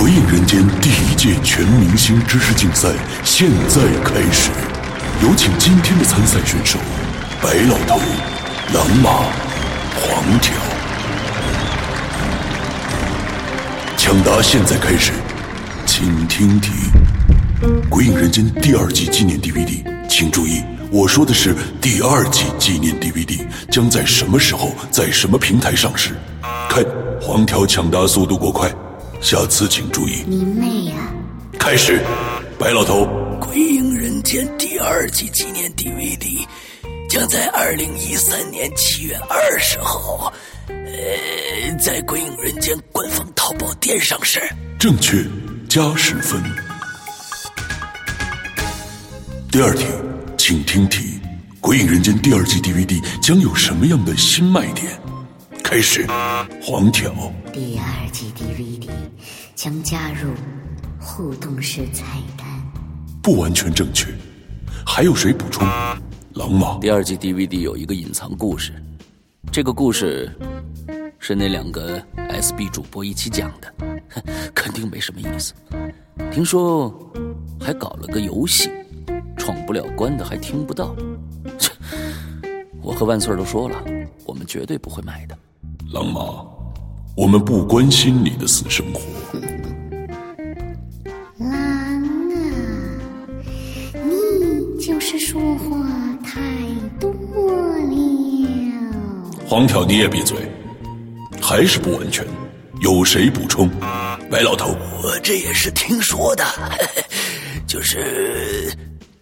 鬼影人间第一届全明星知识竞赛现在开始，有请今天的参赛选手：白老头、狼马、黄条。抢答现在开始，请听题：《鬼影人间》第二季纪念 DVD，请注意，我说的是第二季纪念 DVD 将在什么时候在什么平台上市？看黄条抢答速度过快，下次请注意。你妹呀！开始，白老头，《鬼影人间》第二季纪念 DVD 将在二零一三年七月二十号，呃，在《鬼影人间》官方淘宝店上市。正确，加十分。第二题，请听题：《鬼影人间》第二季 DVD 将有什么样的新卖点？开始，黄条，第二季 DVD 将加入互动式菜单。不完全正确，还有谁补充？狼马，第二季 DVD 有一个隐藏故事，这个故事是那两个 SB 主播一起讲的，哼 肯定没什么意思。听说还搞了个游戏，闯不了关的还听不到。切 我和万岁儿都说了，我们绝对不会买的。狼马，我们不关心你的私生活。狼啊，你就是说话太多了。黄条，你也闭嘴，还是不完全。有谁补充？白老头，我这也是听说的，就是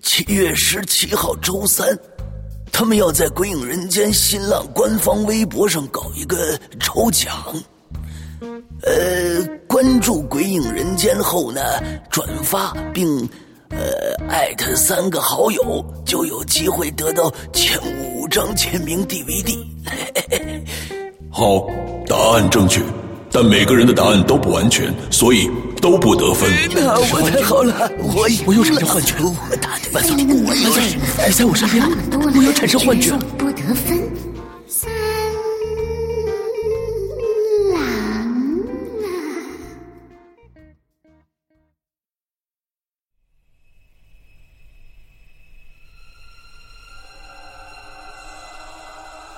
七月十七号周三，他们要在《鬼影人间》新浪官方微博上搞一个抽奖。呃，关注《鬼影人间》后呢，转发并呃艾特三个好友，就有机会得到前五张签名 DVD。好，答案正确，但每个人的答案都不完全，所以都不得分。那，我太好了，我我又产生幻觉我打的万岁，万岁，你在我身边，我又产生幻觉。不得分。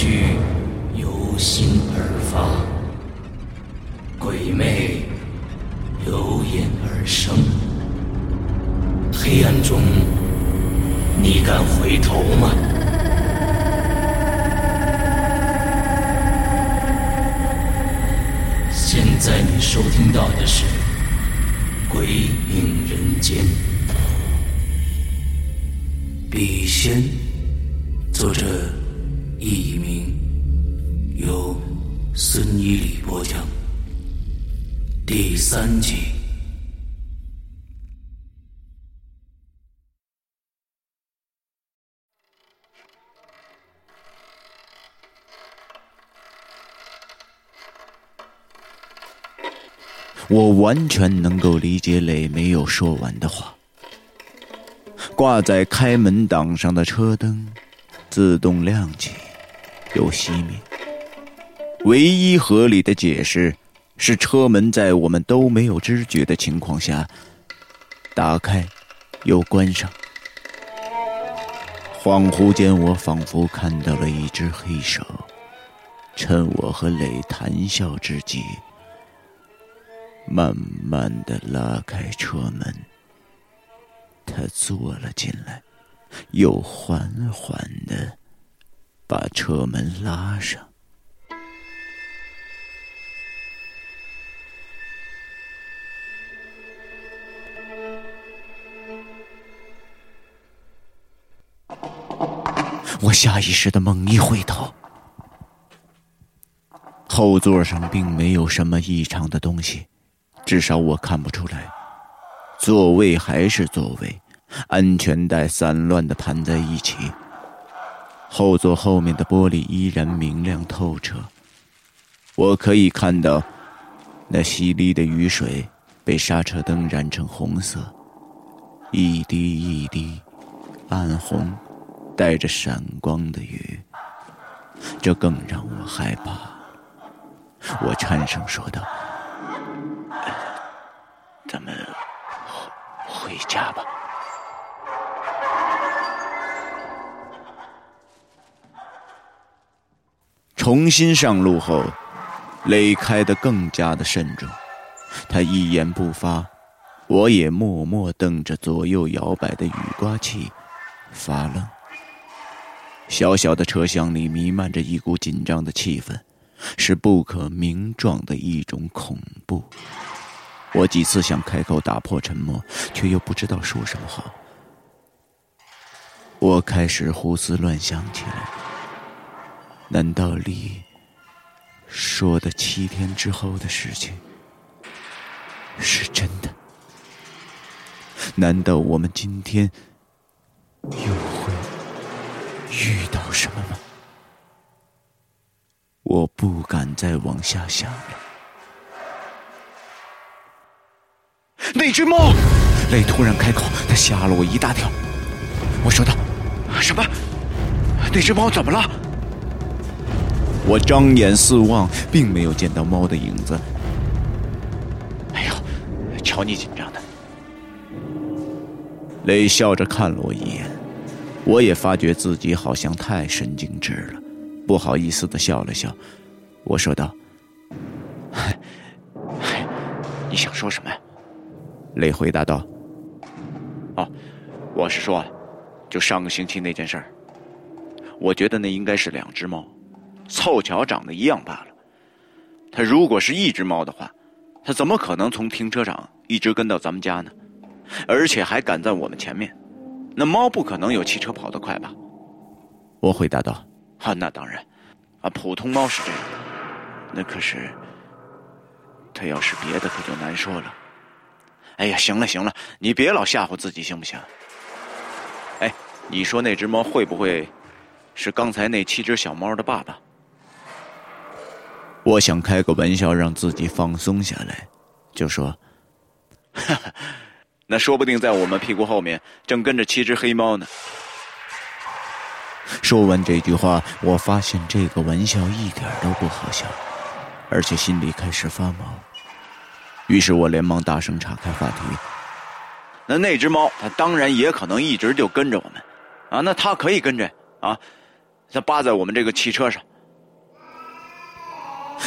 惧由心而发，鬼魅由眼而生。黑暗中，你敢回头吗？现在你收听到的是《鬼影人间》，笔仙，作者一名，由孙一礼播讲，第三集。我完全能够理解磊没有说完的话。挂在开门档上的车灯自动亮起，又熄灭。唯一合理的解释是车门在我们都没有知觉的情况下打开又关上。恍惚间，我仿佛看到了一只黑手，趁我和磊谈笑之际。慢慢的拉开车门，他坐了进来，又缓缓的把车门拉上。我下意识的猛一回头，后座上并没有什么异常的东西，至少我看不出来。座位还是座位，安全带散乱的盘在一起。后座后面的玻璃依然明亮透彻，我可以看到那淅沥的雨水被刹车灯染成红色，一滴一滴，暗红。带着闪光的雨，这更让我害怕。我颤声说道：“咱们回家吧。”重新上路后，雷开得更加的慎重，他一言不发，我也默默瞪着左右摇摆的雨刮器，发愣。小小的车厢里弥漫着一股紧张的气氛，是不可名状的一种恐怖。我几次想开口打破沉默，却又不知道说什么好。我开始胡思乱想起来。难道你说的七天之后的事情是真的？难道我们今天又会？遇到什么吗？我不敢再往下想了。那只猫，雷突然开口，他吓了我一大跳。我说道：“什么？那只猫怎么了？”我张眼四望，并没有见到猫的影子。哎呦，瞧你紧张的！雷笑着看了我一眼。我也发觉自己好像太神经质了，不好意思的笑了笑。我说道：“你想说什么呀？”雷回答道：“哦，我是说，就上个星期那件事儿。我觉得那应该是两只猫，凑巧长得一样罢了。它如果是一只猫的话，它怎么可能从停车场一直跟到咱们家呢？而且还赶在我们前面。”那猫不可能有汽车跑得快吧？我回答道：“啊，那当然，啊，普通猫是这样。那可是，它要是别的可就难说了。哎呀，行了行了，你别老吓唬自己行不行？哎，你说那只猫会不会是刚才那七只小猫的爸爸？我想开个玩笑让自己放松下来，就说：哈哈。”那说不定在我们屁股后面正跟着七只黑猫呢。说完这句话，我发现这个玩笑一点都不好笑，而且心里开始发毛。于是我连忙大声岔开话题：“那那只猫，它当然也可能一直就跟着我们，啊，那它可以跟着啊，它扒在我们这个汽车上。”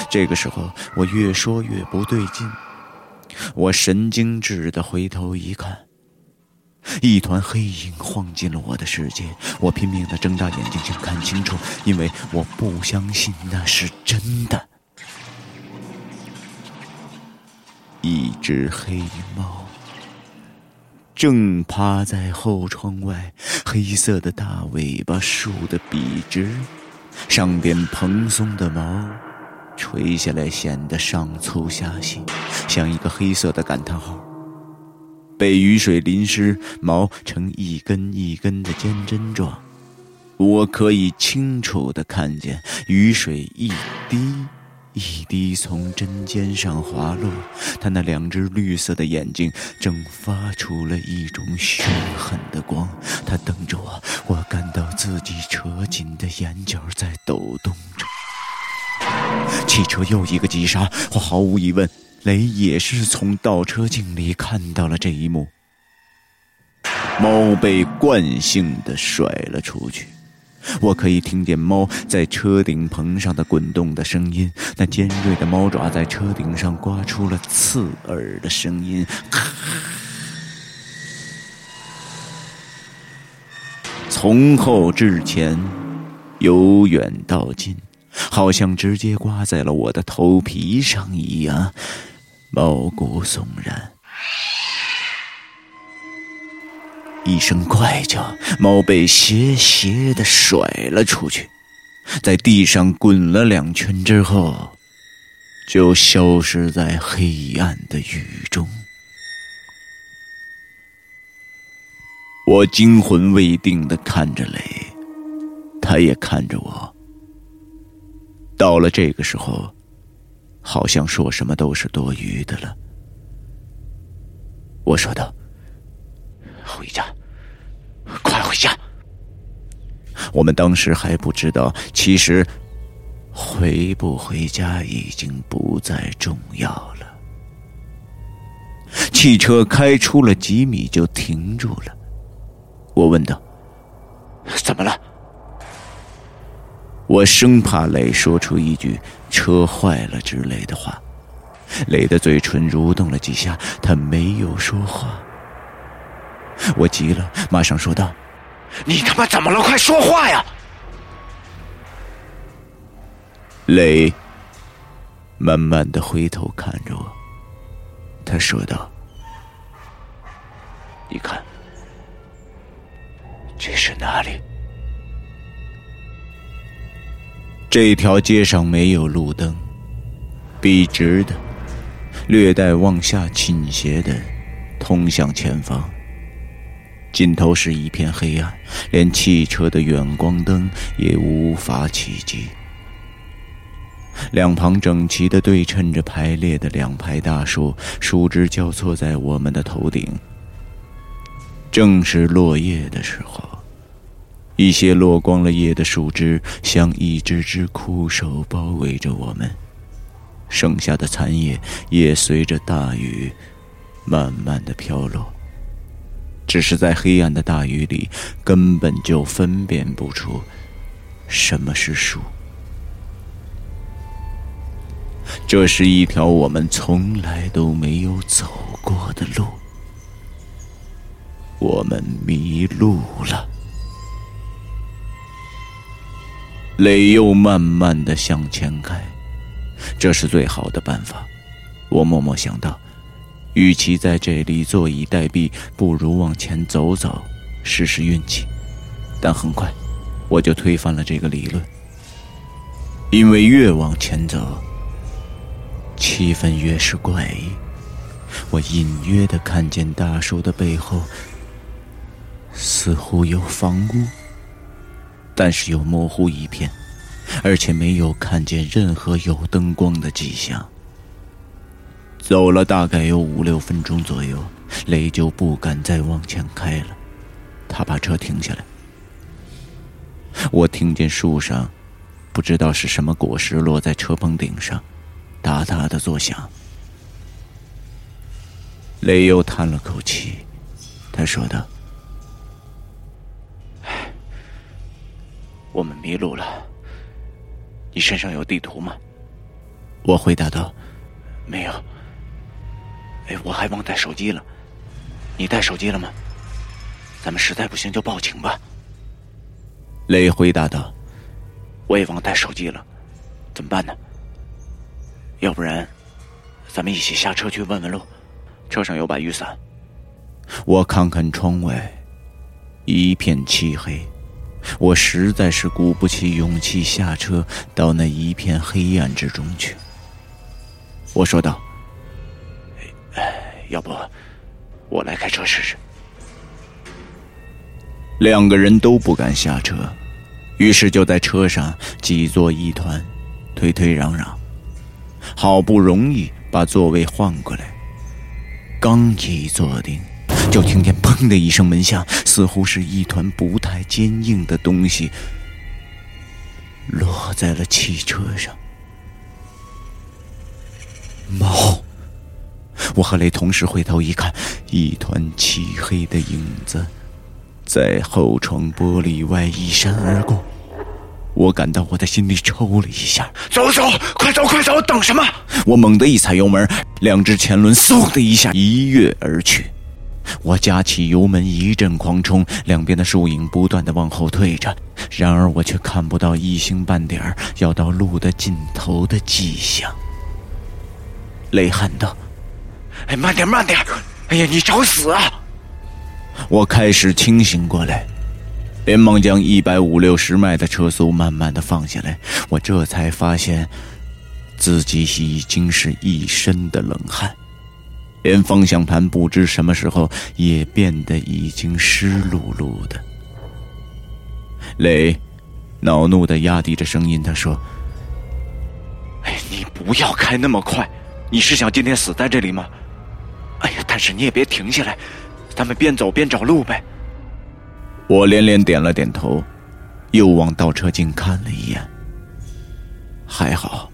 这个时候，我越说越不对劲。我神经质的回头一看，一团黑影晃进了我的世界。我拼命的睁大眼睛想看清楚，因为我不相信那是真的。一只黑猫正趴在后窗外，黑色的大尾巴竖得笔直，上边蓬松的毛。垂下来，显得上粗下细，像一个黑色的感叹号。被雨水淋湿，毛呈一根一根的尖针状。我可以清楚的看见雨水一滴一滴从针尖上滑落。他那两只绿色的眼睛正发出了一种凶狠的光。他瞪着我，我感到自己扯紧的眼角在抖动着。汽车又一个急刹，我毫无疑问，雷也是从倒车镜里看到了这一幕。猫被惯性的甩了出去，我可以听见猫在车顶棚上的滚动的声音，那尖锐的猫爪在车顶上刮出了刺耳的声音。从后至前，由远到近，好像直接刮在了我的头皮上一样，毛骨悚然。一声怪叫，猫被斜斜的甩了出去，在地上滚了两圈之后，就消失在黑暗的雨中。我惊魂未定的看着雷，他也看着我。到了这个时候，好像说什么都是多余的了。我说道。回家，快回家！我们当时还不知道，其实回不回家已经不再重要了。汽车开出了几米就停住了，我问道：“怎么了？”我生怕磊说出一句“车坏了”之类的话，磊的嘴唇蠕动了几下，他没有说话。我急了，马上说道：“你他妈怎么了？快说话呀！”磊慢慢的回头看着我，他说道：“你看，这是哪里？这条街上没有路灯，笔直的，略带往下倾斜的，通向前方。”尽头是一片黑暗，连汽车的远光灯也无法企及。两旁整齐的对称着排列的两排大树，树枝交错在我们的头顶。正是落叶的时候，一些落光了叶的树枝像一只只枯手包围着我们，剩下的残叶也随着大雨慢慢的飘落。只是在黑暗的大雨里，根本就分辨不出什么是树。这是一条我们从来都没有走过的路，我们迷路了。雷又慢慢的向前开，这是最好的办法。我默默想到。与其在这里坐以待毙，不如往前走走，试试运气。但很快，我就推翻了这个理论，因为越往前走，气氛越是怪异。我隐约的看见大树的背后，似乎有房屋，但是又模糊一片，而且没有看见任何有灯光的迹象。走了大概有五六分钟左右，雷就不敢再往前开了。他把车停下来。我听见树上不知道是什么果实落在车棚顶上，哒哒的作响。雷又叹了口气，他说道：“我们迷路了。你身上有地图吗？”我回答道：“没有。”哎，我还忘带手机了，你带手机了吗？咱们实在不行就报警吧。雷回答道：“我也忘带手机了，怎么办呢？要不然，咱们一起下车去问问路，车上有把雨伞。”我看看窗外，一片漆黑，我实在是鼓不起勇气下车到那一片黑暗之中去。我说道。要不，我来开车试试。两个人都不敢下车，于是就在车上挤作一团，推推攘攘，好不容易把座位换过来。刚一坐定，就听见“砰”的一声门响，似乎是一团不太坚硬的东西落在了汽车上。猫。我和雷同时回头一看，一团漆黑的影子在后窗玻璃外一闪而过。我感到我的心里抽了一下，走走，快走快走，等什么？我猛地一踩油门，两只前轮嗖的一下一跃而去。我加起油门，一阵狂冲，两边的树影不断的往后退着，然而我却看不到一星半点儿要到路的尽头的迹象。雷喊道：“哎，慢点，慢点！哎呀，你找死啊！”我开始清醒过来，连忙将一百五六十迈的车速慢慢的放下来。我这才发现，自己已经是一身的冷汗。连方向盘不知什么时候也变得已经湿漉漉的。雷恼怒的压低着声音，他说：“哎，你不要开那么快，你是想今天死在这里吗？哎呀，但是你也别停下来，咱们边走边找路呗。”我连连点了点头，又往倒车镜看了一眼，还好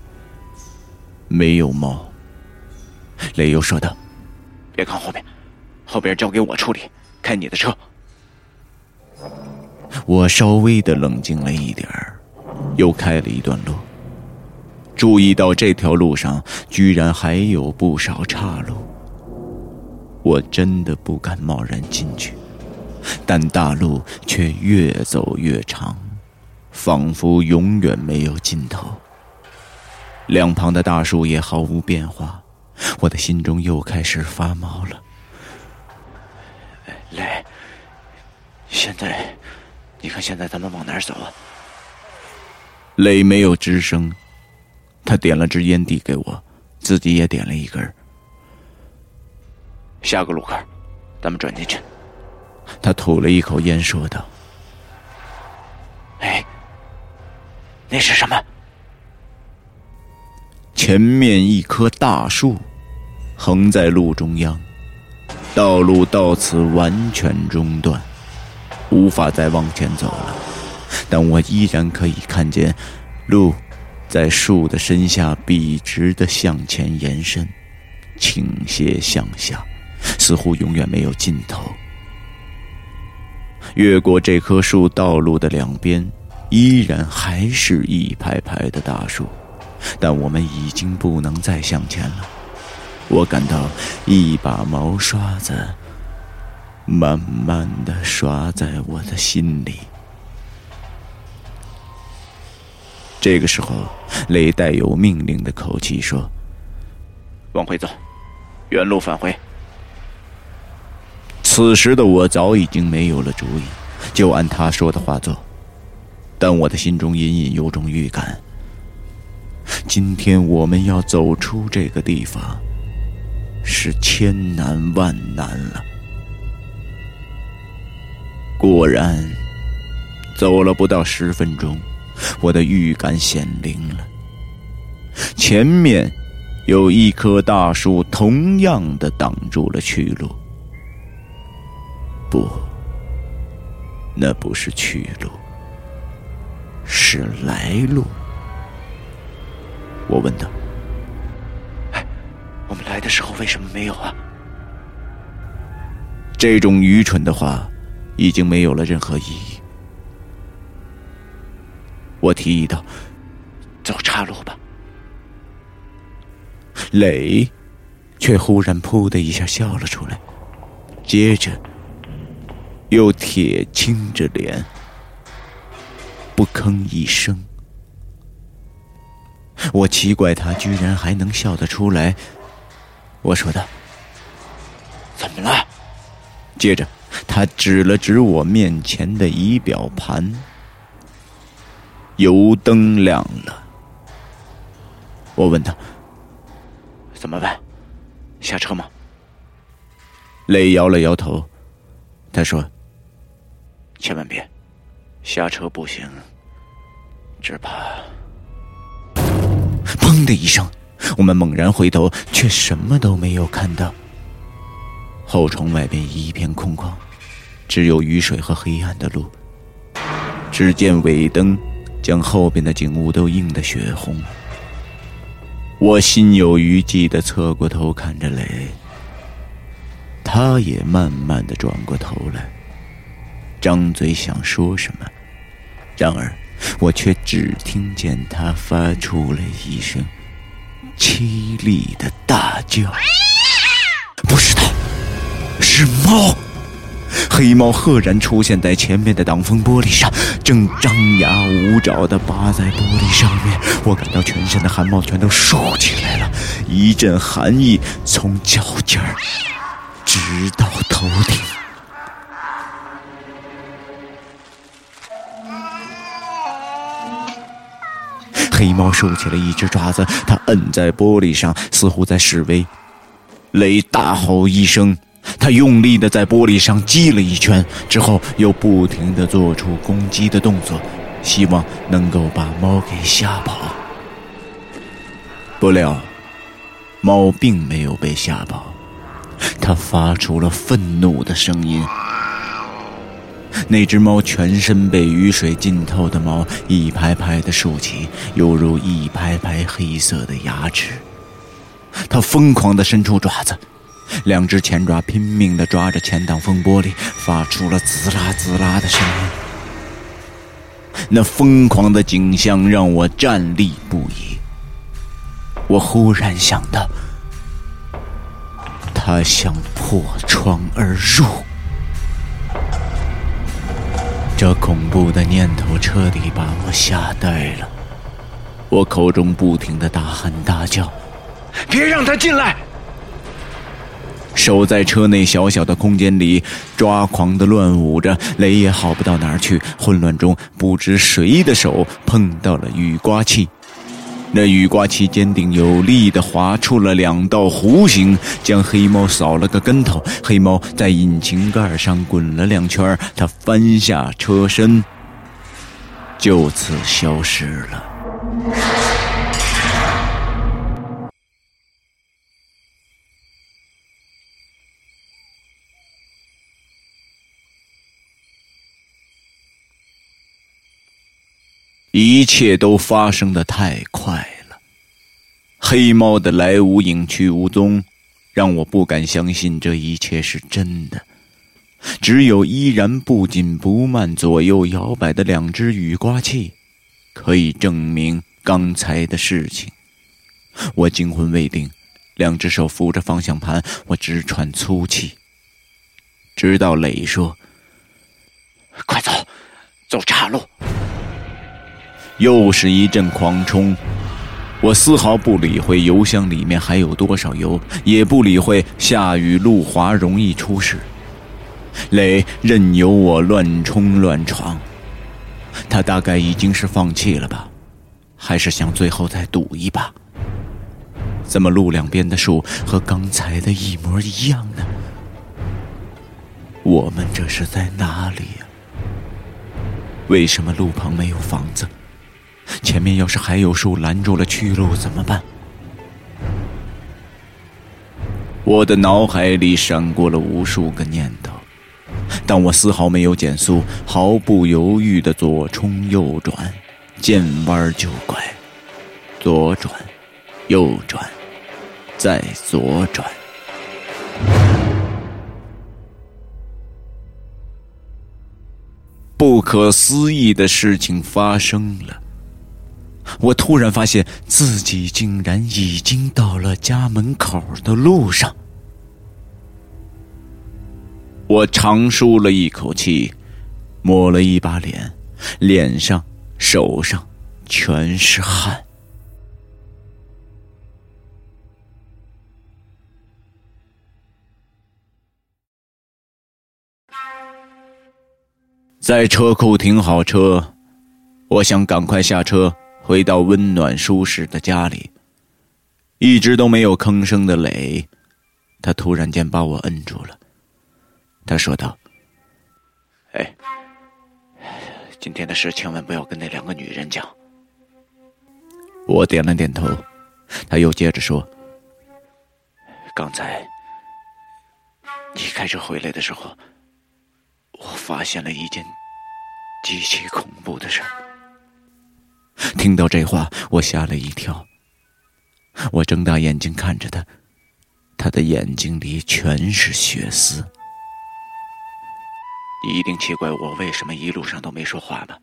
没有猫。雷又说道。别看后面，后边交给我处理，开你的车。我稍微的冷静了一点，又开了一段路，注意到这条路上居然还有不少岔路。我真的不敢贸然进去，但大路却越走越长，仿佛永远没有尽头。两旁的大树也毫无变化。我的心中又开始发毛了。雷，现在，你看现在咱们往哪儿走啊？雷没有吱声，他点了支烟递给我，自己也点了一根。下个路口，咱们转进去。他吐了一口烟，说道：“哎，那是什么？”前面一棵大树，横在路中央，道路到此完全中断，无法再往前走了。但我依然可以看见，路在树的身下笔直的向前延伸，倾斜向下，似乎永远没有尽头。越过这棵树，道路的两边依然还是一排排的大树。但我们已经不能再向前了。我感到一把毛刷子慢慢的刷在我的心里。这个时候，雷带有命令的口气说：“往回走，原路返回。”此时的我早已经没有了主意，就按他说的话做。但我的心中隐隐有种预感。今天我们要走出这个地方，是千难万难了。果然，走了不到十分钟，我的预感显灵了。前面有一棵大树，同样的挡住了去路。不，那不是去路，是来路。我问他：“哎，我们来的时候为什么没有啊？”这种愚蠢的话已经没有了任何意义。我提议道：“走岔路吧。”磊却忽然“噗”的一下笑了出来，接着又铁青着脸，不吭一声。我奇怪他居然还能笑得出来。我说道：“怎么了？”接着他指了指我面前的仪表盘，油灯亮了。我问他：“怎么办？下车吗？”雷摇了摇头，他说：“千万别，下车不行，只怕……”砰的一声，我们猛然回头，却什么都没有看到。后窗外边一片空旷，只有雨水和黑暗的路。只见尾灯将后边的景物都映得血红。我心有余悸的侧过头看着雷，他也慢慢的转过头来，张嘴想说什么，然而。我却只听见他发出了一声凄厉的大叫。不是他，是猫。黑猫赫然出现在前面的挡风玻璃上，正张牙舞爪地扒在玻璃上面。我感到全身的汗毛全都竖起来了，一阵寒意从脚尖儿直到头顶。黑猫竖起了一只爪子，它摁在玻璃上，似乎在示威。雷大吼一声。他用力的在玻璃上击了一拳，之后又不停的做出攻击的动作，希望能够把猫给吓跑。不料，猫并没有被吓跑，它发出了愤怒的声音。那只猫全身被雨水浸透的毛一排排的竖起，犹如一排排黑色的牙齿。它疯狂的伸出爪子。两只前爪拼命地抓着前挡风玻璃，发出了滋啦滋啦的声音。那疯狂的景象让我站立不已。我忽然想到，他想破窗而入。这恐怖的念头彻底把我吓呆了。我口中不停的大喊大叫：“别让他进来！”守在车内小小的空间里抓狂的乱舞着，雷也好不到哪儿去。混乱中，不知谁的手碰到了雨刮器，那雨刮器坚定有力地划出了两道弧形，将黑猫扫了个跟头。黑猫在引擎盖上滚了两圈，它翻下车身，就此消失了。一切都发生的太快了，黑猫的来无影去无踪，让我不敢相信这一切是真的。只有依然不紧不慢、左右摇摆的两只雨刮器，可以证明刚才的事情。我惊魂未定，两只手扶着方向盘，我直喘粗气。直到磊说：“快走，走岔路。”又是一阵狂冲，我丝毫不理会油箱里面还有多少油，也不理会下雨路滑容易出事。磊任由我乱冲乱闯，他大概已经是放弃了吧，还是想最后再赌一把？怎么路两边的树和刚才的一模一样呢？我们这是在哪里呀？为什么路旁没有房子？前面要是还有树拦住了去路怎么办？我的脑海里闪过了无数个念头，但我丝毫没有减速，毫不犹豫的左冲右转，见弯就拐，左转，右转，再左转。不可思议的事情发生了。我突然发现自己竟然已经到了家门口的路上。我长舒了一口气，抹了一把脸，脸上、手上全是汗。在车库停好车，我想赶快下车。回到温暖舒适的家里，一直都没有吭声的磊，他突然间把我摁住了。他说道：“哎，今天的事千万不要跟那两个女人讲。”我点了点头。他又接着说：“刚才你开车回来的时候，我发现了一件极其恐怖的事儿。”听到这话，我吓了一跳。我睁大眼睛看着他，他的眼睛里全是血丝。你一定奇怪我为什么一路上都没说话吧？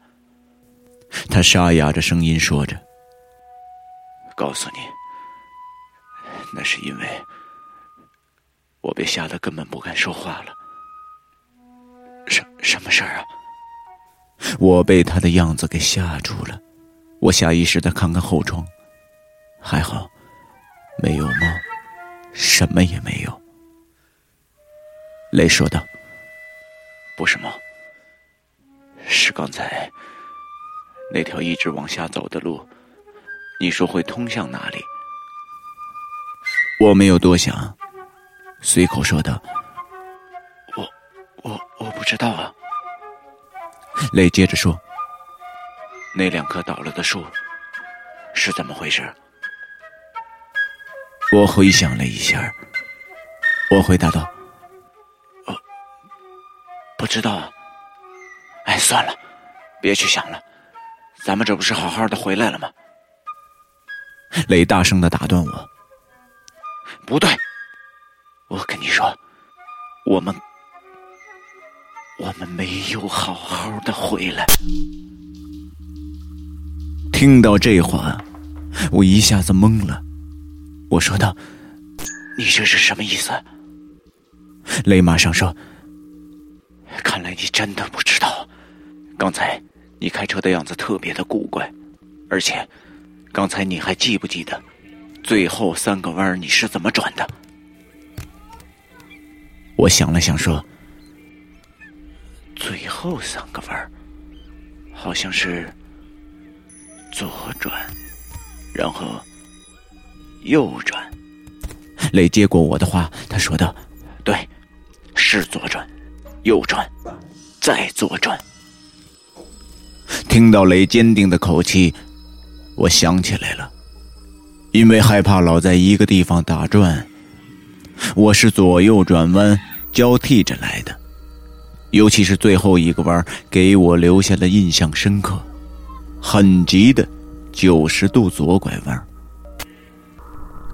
他沙哑着声音说着：“告诉你，那是因为我被吓得根本不敢说话了。什什么事儿啊？我被他的样子给吓住了，我下意识的看看后窗，还好，没有猫，什么也没有。雷说道：“不是猫，是刚才那条一直往下走的路。你说会通向哪里？”我没有多想，随口说道：“我我我不知道啊。”雷接着说：“那两棵倒了的树是怎么回事？”我回想了一下，我回答道：“哦，不知道。哎，算了，别去想了，咱们这不是好好的回来了吗？”雷大声的打断我：“不对，我跟你说，我们……”我们没有好好的回来。听到这话，我一下子懵了。我说道：“你这是什么意思？”雷马上说：“看来你真的不知道。刚才你开车的样子特别的古怪，而且刚才你还记不记得最后三个弯你是怎么转的？”我想了想说。最后三个弯儿，好像是左转，然后右转。雷接过我的话，他说道：“对，是左转，右转，再左转。”听到雷坚定的口气，我想起来了，因为害怕老在一个地方打转，我是左右转弯交替着来的。尤其是最后一个弯给我留下的印象深刻，很急的九十度左拐弯。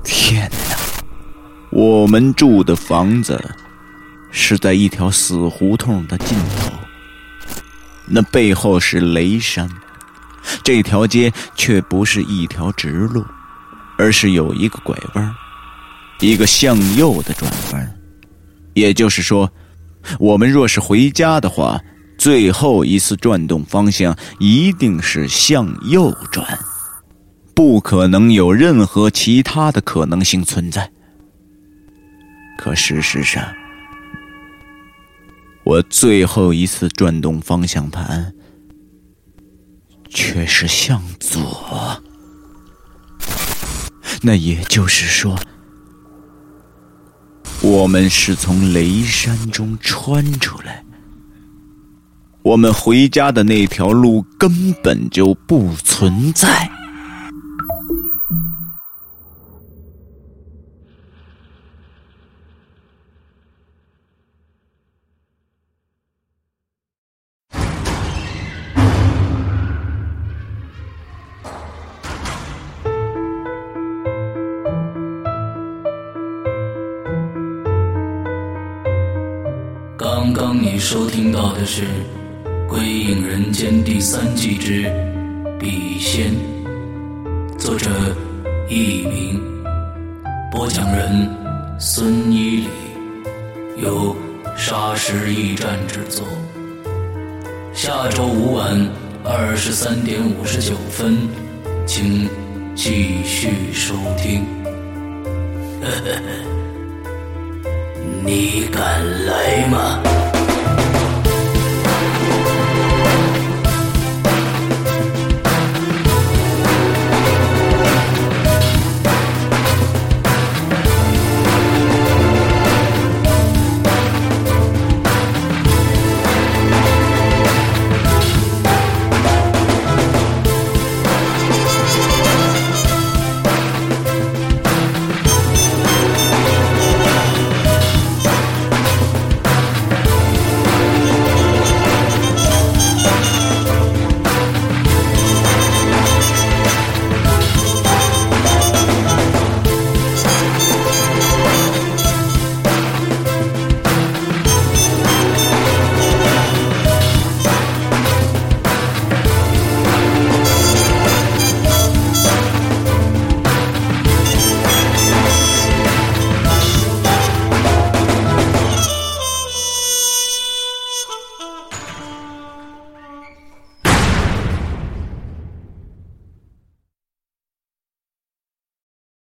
天哪！我们住的房子是在一条死胡同的尽头，那背后是雷山，这条街却不是一条直路，而是有一个拐弯，一个向右的转弯，也就是说。我们若是回家的话，最后一次转动方向一定是向右转，不可能有任何其他的可能性存在。可事实上，我最后一次转动方向盘却是向左，那也就是说。我们是从雷山中穿出来，我们回家的那条路根本就不存在。刚刚你收听到的是《归隐人间》第三季之《笔仙》，作者佚名，播讲人孙一礼，由沙石驿站制作。下周五晚二十三点五十九分，请继续收听。呵呵呵。你敢来吗？